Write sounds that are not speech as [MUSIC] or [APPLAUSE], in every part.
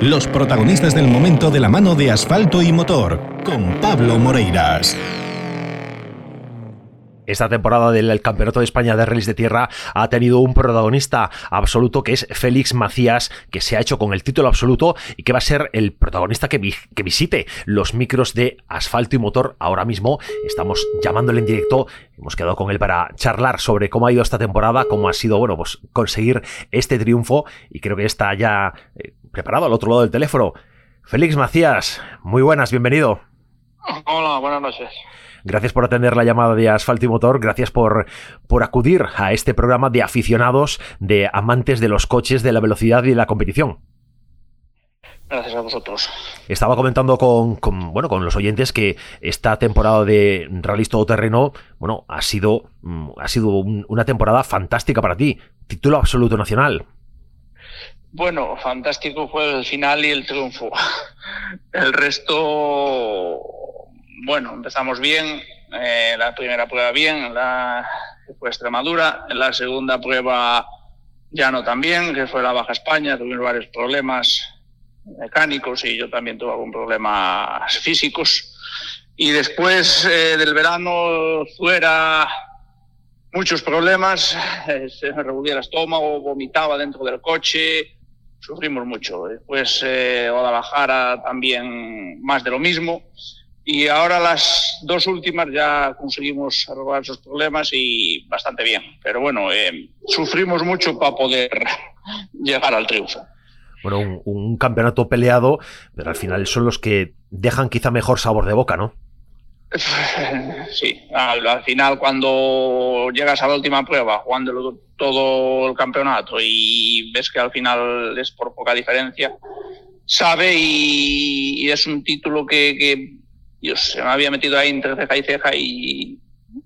Los protagonistas del momento de la mano de asfalto y motor, con Pablo Moreiras. Esta temporada del Campeonato de España de Rallys de Tierra ha tenido un protagonista absoluto que es Félix Macías, que se ha hecho con el título absoluto y que va a ser el protagonista que, visite los micros de asfalto y motor. Ahora mismo estamos llamándole en directo. Hemos quedado con él para charlar sobre cómo ha ido esta temporada, cómo ha sido, bueno, pues conseguir este triunfo y creo que está ya eh, preparado al otro lado del teléfono. Félix Macías, muy buenas, bienvenido. Hola, buenas noches. Gracias por atender la llamada de Asfalto y Motor, gracias por, por acudir a este programa de aficionados, de amantes de los coches, de la velocidad y de la competición. Gracias a vosotros. Estaba comentando con, bueno, con los oyentes que esta temporada de Rally Todoterreno bueno, ha sido, mm, ha sido una temporada fantástica para ti. Título absoluto nacional. Bueno, fantástico fue el final y el triunfo. [LAUGHS] El resto bueno, empezamos bien, eh, la primera prueba bien, la fue Extremadura, la segunda prueba ya no tan bien, que fue la Baja España, tuvimos varios problemas mecánicos y yo también tuve algún problemas físicos. Y después eh, del verano fuera muchos problemas, eh, se me revolvía el estómago, vomitaba dentro del coche, sufrimos mucho. Después Guadalajara también más de lo mismo y ahora las dos últimas ya conseguimos arreglar esos problemas y bastante bien. Pero bueno, eh, sufrimos mucho para poder [LAUGHS] llegar al triunfo. Bueno, un, campeonato peleado, pero al final son los que dejan quizá mejor sabor de boca, ¿no? [LAUGHS] Sí, al, final cuando llegas a la última prueba, jugando todo el campeonato y ves que al final es por poca diferencia, sabe y, es un título que yo se me había metido ahí entre ceja y ceja y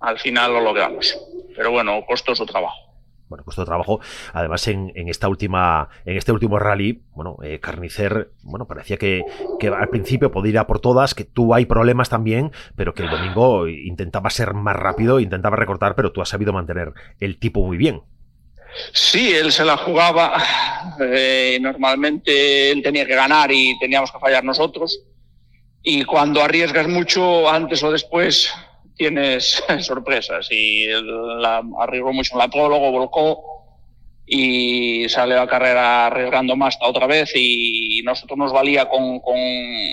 al final lo logramos. Pero bueno, costoso trabajo. Bueno, costó trabajo. Además, en, esta última, en este último rally, bueno, eh, Carnicer, bueno, parecía que, que, al principio podía ir a por todas, que tú hay problemas también, pero que el domingo intentaba ser más rápido, intentaba recortar, pero tú has sabido mantener el tipo muy bien. Sí, él se la jugaba. Eh, normalmente él tenía que ganar y teníamos que fallar nosotros y cuando arriesgas mucho, antes o después tienes [LAUGHS] sorpresas. Y la, arriesgó mucho en la prólogo, volcó y salió a carrera arriesgando más otra vez y nosotros nos valía con,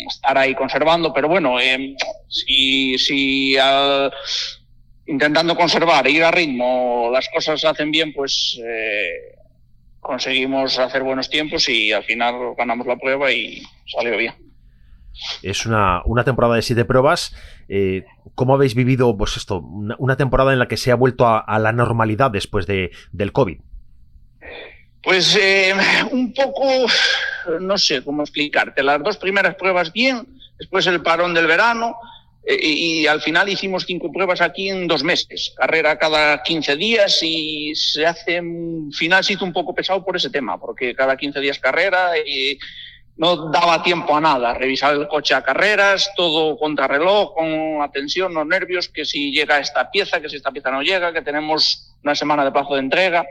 estar ahí conservando, pero bueno, eh, si, si intentando conservar, ir a ritmo, las cosas se hacen bien, pues eh, conseguimos hacer buenos tiempos y al final ganamos la prueba y salió bien. Es una, una temporada de siete pruebas. Eh, ¿Cómo habéis vivido pues esto? Una, temporada en la que se ha vuelto a, la normalidad después de, del COVID. Pues eh, un poco, no sé cómo explicarte. Las dos primeras pruebas bien, después el parón del verano eh, y, al final hicimos cinco pruebas aquí en dos meses, carrera cada 15 días y se hace, final se hizo un poco pesado por ese tema, porque cada 15 días carrera y no daba tiempo a nada, revisar el coche a carreras, todo contrarreloj, con atención, los nervios, que si llega esta pieza, que si esta pieza no llega, que tenemos una semana de plazo de entrega.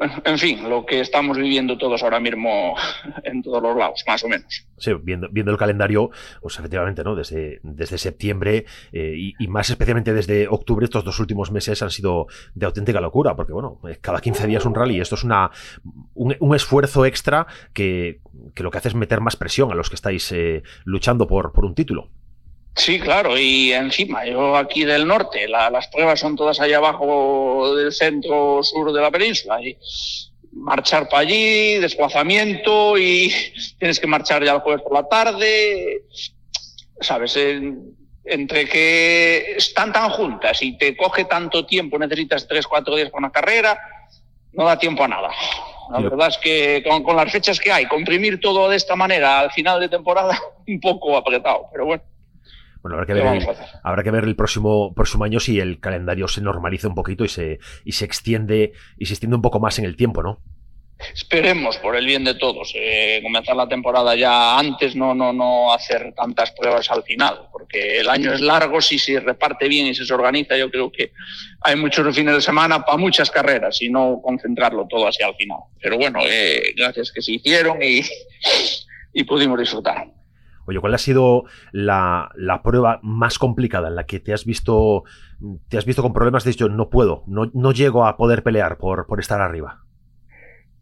En fin, lo que estamos viviendo todos ahora mismo [LAUGHS] en todos los lados, más o menos. Sí, viendo, viendo el calendario, pues efectivamente, ¿no? Desde, desde septiembre eh, y, más especialmente desde octubre, estos dos últimos meses han sido de auténtica locura, porque bueno, eh, cada 15 días un rally, esto es una, un, esfuerzo extra que, que, lo que hace es meter más presión a los que estáis eh, luchando por, por un título. Sí, claro, y encima, yo aquí del norte, las pruebas son todas allá abajo del centro sur de la península. Y marchar para allí, desplazamiento y [LAUGHS] tienes que marchar ya el jueves por la tarde. ¿Sabes? entre que están tan juntas y te coge tanto tiempo, necesitas tres, cuatro días para una carrera, no da tiempo a nada. La verdad es que con, con las fechas que hay, comprimir todo de esta manera al final de temporada, [LAUGHS] un poco apretado, pero bueno. Bueno, habrá que ver, el, habrá que ver el próximo, próximo año si el calendario se normaliza un poquito y se, y se extiende y se extiende un poco más en el tiempo, ¿no? Esperemos, por el bien de todos, eh, comenzar la temporada ya antes, no, no, no hacer tantas pruebas al final, porque el año es largo, si se reparte bien y se organiza, yo creo que hay muchos fines de semana para muchas carreras y no concentrarlo todo así al final. Pero bueno, eh, gracias que se hicieron y, y pudimos disfrutar. Oye, ¿cuál ha sido la, prueba más complicada en la que te has visto, te has visto con problemas de hecho, no puedo, no, no llego a poder pelear por, por estar arriba?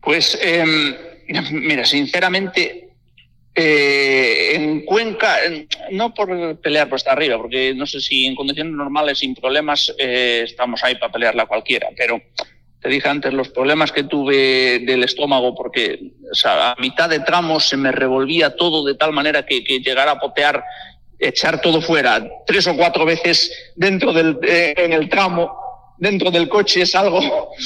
Pues, em, [LAUGHS] mira, sinceramente, eh, en Cuenca, no por pelear por estar arriba, porque no sé si en condiciones normales, sin problemas, eh, estamos ahí para pelearla cualquiera, pero dije antes los problemas que tuve del estómago, porque a mitad de tramos se me revolvía todo de tal manera que, que llegar a potear, echar todo fuera tres o cuatro veces dentro del, eh, en el tramo, dentro del coche, es algo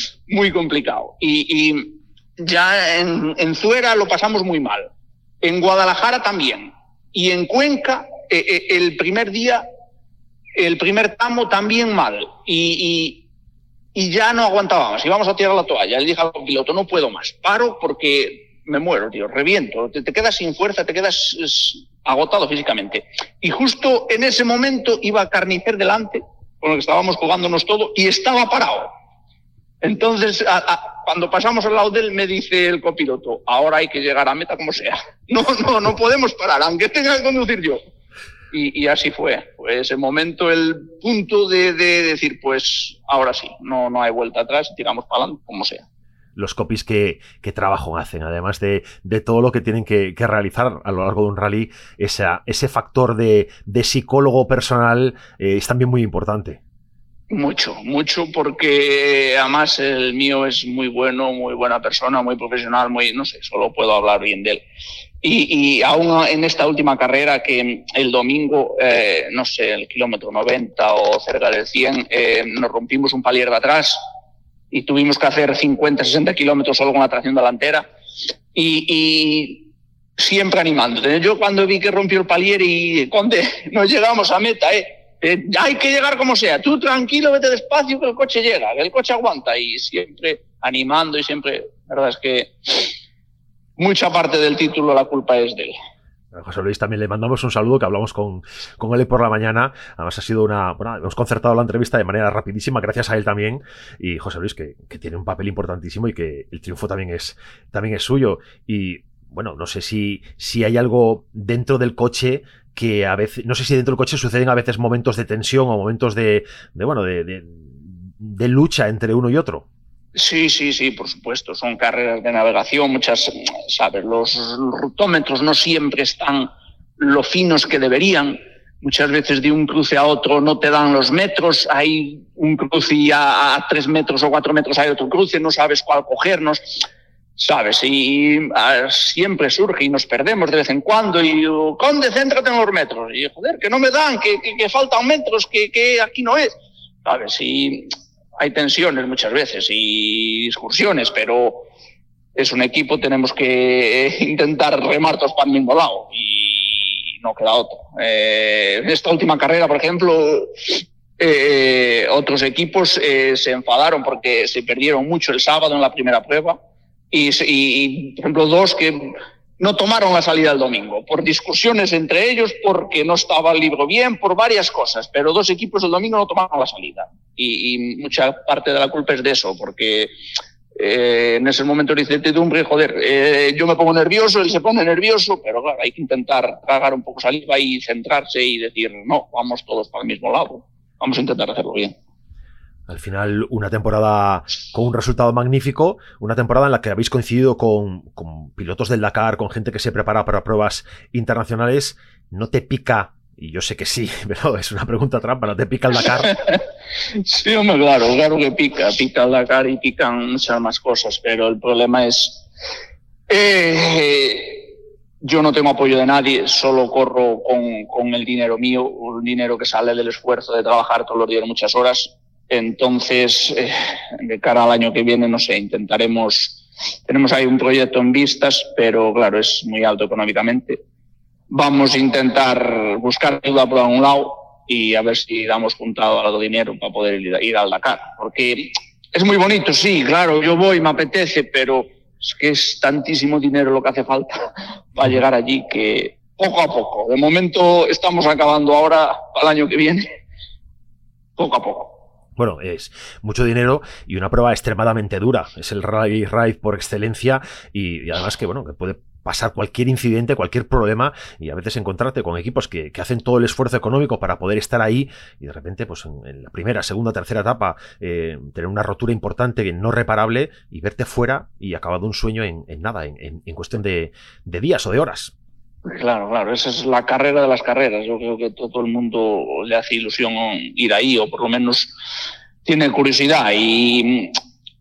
[LAUGHS] muy complicado. Y, ya en, en, Zuera lo pasamos muy mal. En Guadalajara también. Y en Cuenca, eh, eh, el primer día, el primer tramo también mal. y ya no aguantábamos, íbamos a tirar la toalla. Le dije al piloto, no puedo más, paro porque me muero, tío, reviento, te, quedas sin fuerza, te quedas agotado físicamente. Y justo en ese momento iba a Carnicer delante, con el que estábamos jugándonos todo, y estaba parado. Entonces, cuando pasamos al lado de él, me dice el copiloto, ahora hay que llegar a meta como sea. [LAUGHS] No, no, no podemos parar, aunque tenga que conducir yo. Y, así fue. Pues ese momento, el punto de, decir, pues ahora sí, no, no hay vuelta atrás, tiramos para adelante, como sea los copies que, trabajo hacen, además de, todo lo que tienen que, realizar a lo largo de un rally, ese factor de, psicólogo personal eh, es también muy importante. Mucho, mucho, porque además el mío es muy bueno, muy buena persona, muy profesional, muy, no sé, solo puedo hablar bien de él. Y, y aún en esta última carrera, que el domingo, eh, no sé, el kilómetro 90 o cerca del 100, eh, nos rompimos un palier de atrás y tuvimos que hacer 50, 60 kilómetros solo con la tracción delantera. Y, y siempre animando. Yo cuando vi que rompió el palier y, Conde, no llegamos a meta, ¿eh? Eh, hay que llegar como sea. Tú tranquilo, vete despacio, que el coche llega, que el coche aguanta. Y siempre animando y siempre, la verdad es que mucha parte del título la culpa es de él. José Luis, también le mandamos un saludo que hablamos con, con él por la mañana. Además, ha sido una. Bueno, hemos concertado la entrevista de manera rapidísima, gracias a él también. Y José Luis, que, que tiene un papel importantísimo y que el triunfo también es, también es suyo. Y bueno, no sé si, si hay algo dentro del coche que a veces, no sé si dentro del coche suceden a veces momentos de tensión o momentos de, bueno, de, de, lucha entre uno y otro. Sí, sí, sí, por supuesto. Son carreras de navegación, muchas, sabes, los rutómetros no siempre están lo finos que deberían. Muchas veces de un cruce a otro no te dan los metros, hay un cruce y a, a tres metros o cuatro metros hay otro cruce, no sabes cuál cogernos ¿sabes? Y ah, siempre surge y nos perdemos de vez en cuando y Conde, céntrate en los metros. Y joder, que no me dan, que, que, faltan metros, que, que, aquí no es, ¿sabes? Y hay tensiones muchas veces y discusiones, pero es un equipo, tenemos que [LAUGHS] intentar remar todos para el mismo lado y no queda otro. Eh, en esta última carrera, por ejemplo, eh, otros equipos eh, se enfadaron porque se perdieron mucho el sábado en la primera prueba y, por ejemplo, dos que no tomaron la salida el domingo, por discusiones entre ellos, porque no estaba el libro bien, por varias cosas, pero dos equipos el domingo no tomaron la salida. Y, mucha parte de la culpa es de eso, porque eh, en ese momento de incertidumbre, joder, eh, yo me pongo nervioso, él se pone nervioso, pero claro, hay que intentar tragar un poco saliva y centrarse y decir, no, vamos todos para el mismo lado, vamos a intentar hacerlo bien. Al final, una temporada con un resultado magnífico, una temporada en la que habéis coincidido con, pilotos del Dakar, con gente que se prepara para pruebas internacionales. ¿No te pica y yo sé que sí, [LAUGHS] pero es una pregunta trampa, ¿no te pica el Dakar? [LAUGHS] sí, hombre, claro, claro que pica, pica el Dakar y pican muchas más cosas, pero el problema es, eh, yo no tengo apoyo de nadie, solo corro con, con, el dinero mío, un dinero que sale del esfuerzo de trabajar todos los días muchas horas, entonces, eh, de cara al año que viene, no sé, intentaremos, tenemos ahí un proyecto en vistas, pero claro, es muy alto económicamente. Vamos a intentar buscar ayuda por algún lado y a ver si damos juntado algo de dinero para poder ir, al Dakar. Porque es muy bonito, sí, claro, yo voy, me apetece, pero es que es tantísimo dinero lo que hace falta [LAUGHS] para llegar allí que poco a poco. De momento estamos acabando ahora, para el año que viene, poco a poco. Bueno, es mucho dinero y una prueba extremadamente dura. Es el rally ride por excelencia y, además que, bueno, que puede pasar cualquier incidente, cualquier problema y a veces encontrarte con equipos que, hacen todo el esfuerzo económico para poder estar ahí y de repente pues en, la primera, segunda, tercera etapa eh, tener una rotura importante, no reparable y verte fuera y acabado un sueño en, nada, en, cuestión de, días o de horas. Claro, claro, esa es la carrera de las carreras. Yo creo que todo el mundo le hace ilusión ir ahí o por lo menos tiene curiosidad y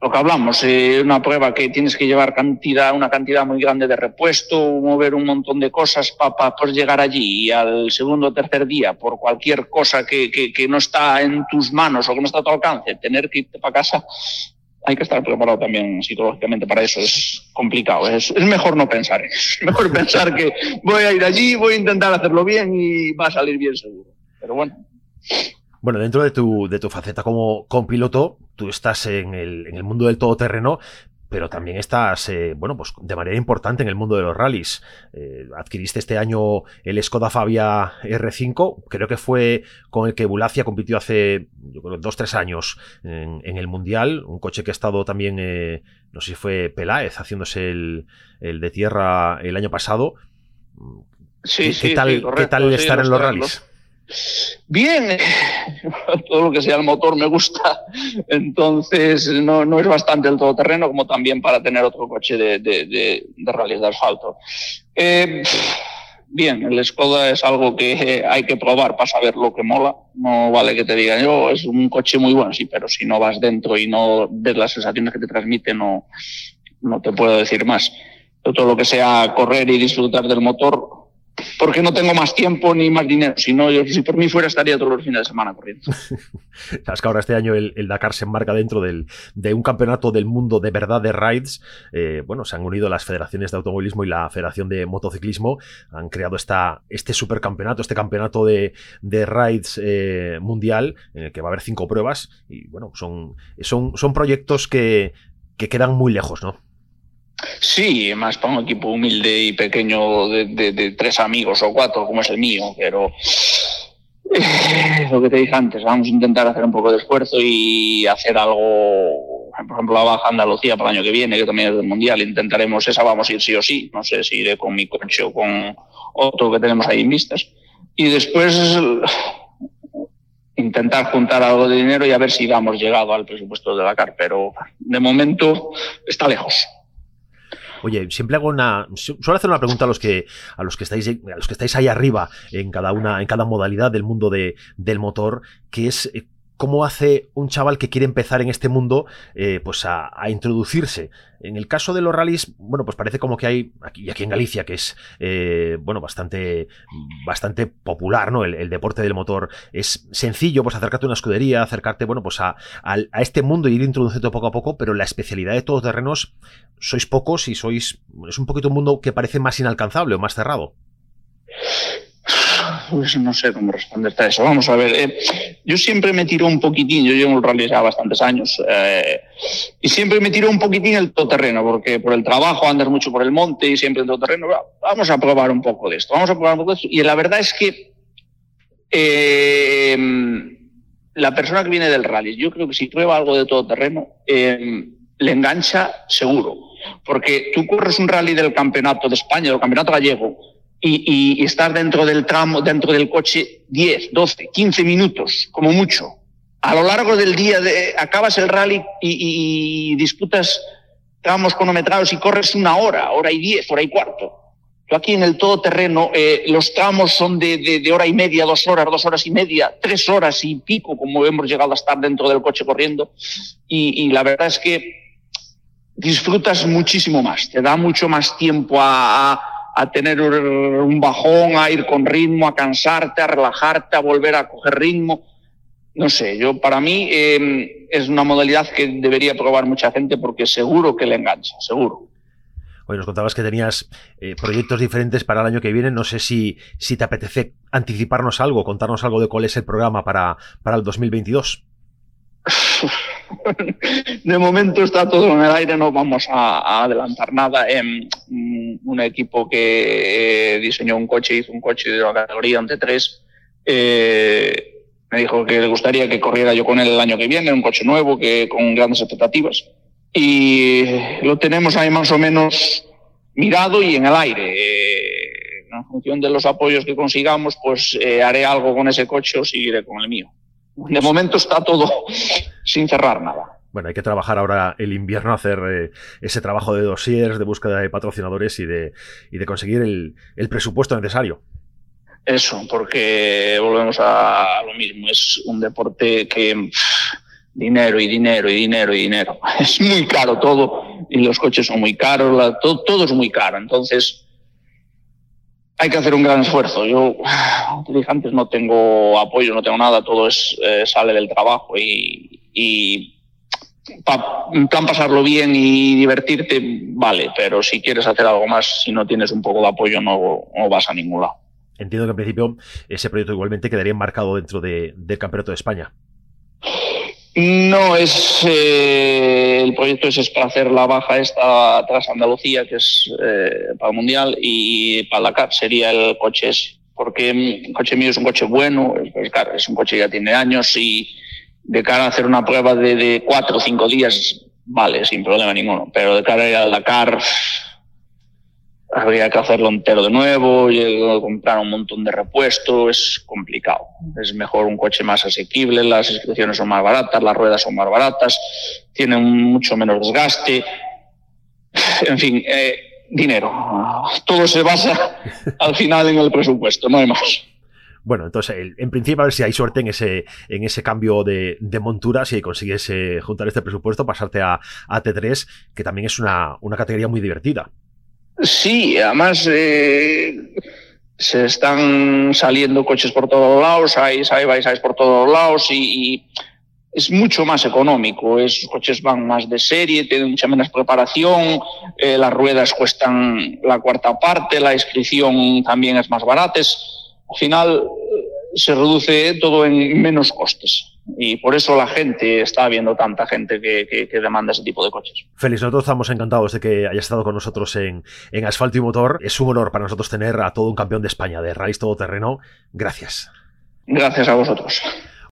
lo que hablamos, eh, una prueba que tienes que llevar cantidad, una cantidad muy grande de repuesto, mover un montón de cosas para poder llegar allí y al segundo o tercer día, por cualquier cosa que, que, no está en tus manos o que no está a tu alcance, tener que irte para casa, hay que estar preparado también psicológicamente para eso. Es complicado. Es, mejor no pensar. [LAUGHS] Es mejor pensar que voy a ir allí, voy a intentar hacerlo bien y va a salir bien seguro. Pero bueno. Bueno, dentro de tu, de tu faceta como piloto, tú estás en el, en el mundo del todoterreno, pero también estás, eh, bueno, pues de manera importante en el mundo de los rallies. Eh, adquiriste este año el Skoda Fabia R5, creo que fue con el que Bulacia compitió hace, yo creo, dos, tres años en, el Mundial, un coche que ha estado también, eh, no sé si fue Peláez haciéndose el, el, de tierra el año pasado. Sí, ¿Qué, tal, ¿qué tal estar en los rallies? Bien, [LAUGHS] todo lo que sea el motor me gusta, entonces no, no es bastante el todoterreno como también para tener otro coche de, de, de, de rally de asfalto. Eh, bien, el Skoda es algo que hay que probar para saber lo que mola. No vale que te digan, yo oh, es un coche muy bueno, sí, pero si no vas dentro y no ves las sensaciones que te transmite, no, no te puedo decir más. Todo lo que sea correr y disfrutar del motor, porque no tengo más tiempo ni más dinero. Si no, yo, si por mí fuera, estaría todos los fines de semana corriendo. [LAUGHS] Sabes que ahora este año el, Dakar se enmarca dentro del, de un campeonato del mundo de verdad de rides. Eh, bueno, se han unido las federaciones de automovilismo y la Federación de Motociclismo. Han creado esta, este supercampeonato, este campeonato de, de rides eh, mundial, en el que va a haber cinco pruebas. Y bueno, son, son, son proyectos que, que quedan muy lejos, ¿no? Sí, más para un equipo humilde y pequeño de, tres amigos o cuatro, como es el mío, pero eh, lo que te dije antes, vamos a intentar hacer un poco de esfuerzo y hacer algo, por ejemplo, la Baja Andalucía para el año que viene, que también es del Mundial, intentaremos esa, vamos a ir sí o sí, no sé si iré con mi coche o con otro que tenemos ahí en vistas. Y después intentar juntar algo de dinero y a ver si hemos llegado al presupuesto de Dakar, pero de momento está lejos. Oye, siempre hago una. Suelo hacer una pregunta a los que, a los que estáis, a los que estáis ahí arriba en cada una, en cada modalidad del mundo de, del motor, que es eh, cómo hace un chaval que quiere empezar en este mundo eh, pues a, introducirse. En el caso de los rallies, bueno, pues parece como que hay, aquí, aquí en Galicia, que es, eh, bueno, bastante, bastante popular, ¿no? El, deporte del motor. Es sencillo, pues acercarte a una escudería, acercarte, bueno, pues a, a, este mundo y ir introduciendo poco a poco, pero la especialidad de todos terrenos sois pocos y sois, es un poquito un mundo que parece más inalcanzable o más cerrado. Pues no sé cómo responderte a eso. Vamos a ver, eh, yo siempre me tiro un poquitín, yo llevo el rally ya bastantes años, eh, y siempre me tiro un poquitín el todoterreno, porque por el trabajo andas mucho por el monte y siempre el todoterreno, vamos a probar un poco de esto, vamos a probar un poco de esto. Y la verdad es que eh, la persona que viene del rally, yo creo que si prueba algo de todoterreno, le engancha seguro, porque tú corres un rally del campeonato de España, del campeonato gallego, y, y, estar dentro del tramo, dentro del coche 10, 12, 15 minutos, como mucho. A lo largo del día de, acabas el rally y, y disputas tramos cronometrados y corres una hora, hora y diez, hora y cuarto. Yo aquí en el todoterreno, eh, los tramos son de, de, de, hora y media, dos horas, dos horas y media, tres horas y pico, como hemos llegado a estar dentro del coche corriendo. Y, y la verdad es que disfrutas muchísimo más, te da mucho más tiempo a, a a tener un bajón, a ir con ritmo, a cansarte, a relajarte, a volver a coger ritmo. No sé, yo para mí eh, es una modalidad que debería probar mucha gente porque seguro que le engancha, seguro. Hoy nos contabas que tenías eh, proyectos diferentes para el año que viene. No sé si, si te apetece anticiparnos algo, contarnos algo de cuál es el programa para, para el 2022. [LAUGHS] de momento está todo en el aire, no vamos a, adelantar nada. Un equipo que eh, diseñó un coche, hizo un coche de una categoría ante tres, eh, Me dijo que le gustaría que corriera yo con él el año que viene, un coche nuevo, que con grandes expectativas. Y lo tenemos ahí más o menos mirado y en el aire. Eh, en función de los apoyos que consigamos, pues haré algo con ese coche o seguiré con el mío. De momento está todo [LAUGHS] sin cerrar nada. Bueno, hay que trabajar ahora el invierno, hacer eh, ese trabajo de dossiers, de búsqueda de patrocinadores y de, y de conseguir el, presupuesto necesario. Eso, porque volvemos a lo mismo. Es un deporte que dinero y dinero y dinero y dinero. [LAUGHS] Es muy caro todo y los coches son muy caros, todo, todo, es muy caro. Entonces, hay que hacer un gran esfuerzo. Yo, antes, no tengo apoyo, no tengo nada, todo es, eh, sale del trabajo y para plan pasarlo bien y divertirte, vale, pero si quieres hacer algo más, si no tienes un poco de apoyo, no, no vas a ningún lado. Entiendo que en principio ese proyecto igualmente quedaría enmarcado dentro de, del Campeonato de España. No, es eh, el proyecto es, para hacer la baja esta tras Andalucía, que es eh, para el Mundial, y para la CAR sería el coche ese. Porque el coche mío es un coche bueno, es, claro, es un coche que ya tiene años y de cara a hacer una prueba de, de cuatro o cinco días, vale, sin problema ninguno. Pero de cara a ir al Dakar, habría que hacerlo entero de nuevo, y comprar un montón de repuestos, es complicado. Es mejor un coche más asequible, las inscripciones son más baratas, las ruedas son más baratas, tienen mucho menos desgaste. En fin, eh, dinero. Todo se basa al final en el presupuesto, no hay más. Bueno, entonces, en principio, a ver si hay suerte en ese, en ese cambio de, de montura, si consigues eh, juntar este presupuesto, pasarte a, a, T3, que también es una, una categoría muy divertida. Sí, además eh, se están saliendo coches por todos lados, hay side por todos lados y, y, es mucho más económico. Esos coches van más de serie, tienen mucha menos preparación, eh, las ruedas cuestan la cuarta parte, la inscripción también es más barata. Es, al final se reduce todo en menos costes. Y por eso la gente está viendo tanta gente que, que, que, demanda ese tipo de coches. Félix, nosotros estamos encantados de que hayas estado con nosotros en, en Asfalto y Motor. Es un honor para nosotros tener a todo un campeón de España de rallies todoterreno. Gracias. Gracias a vosotros.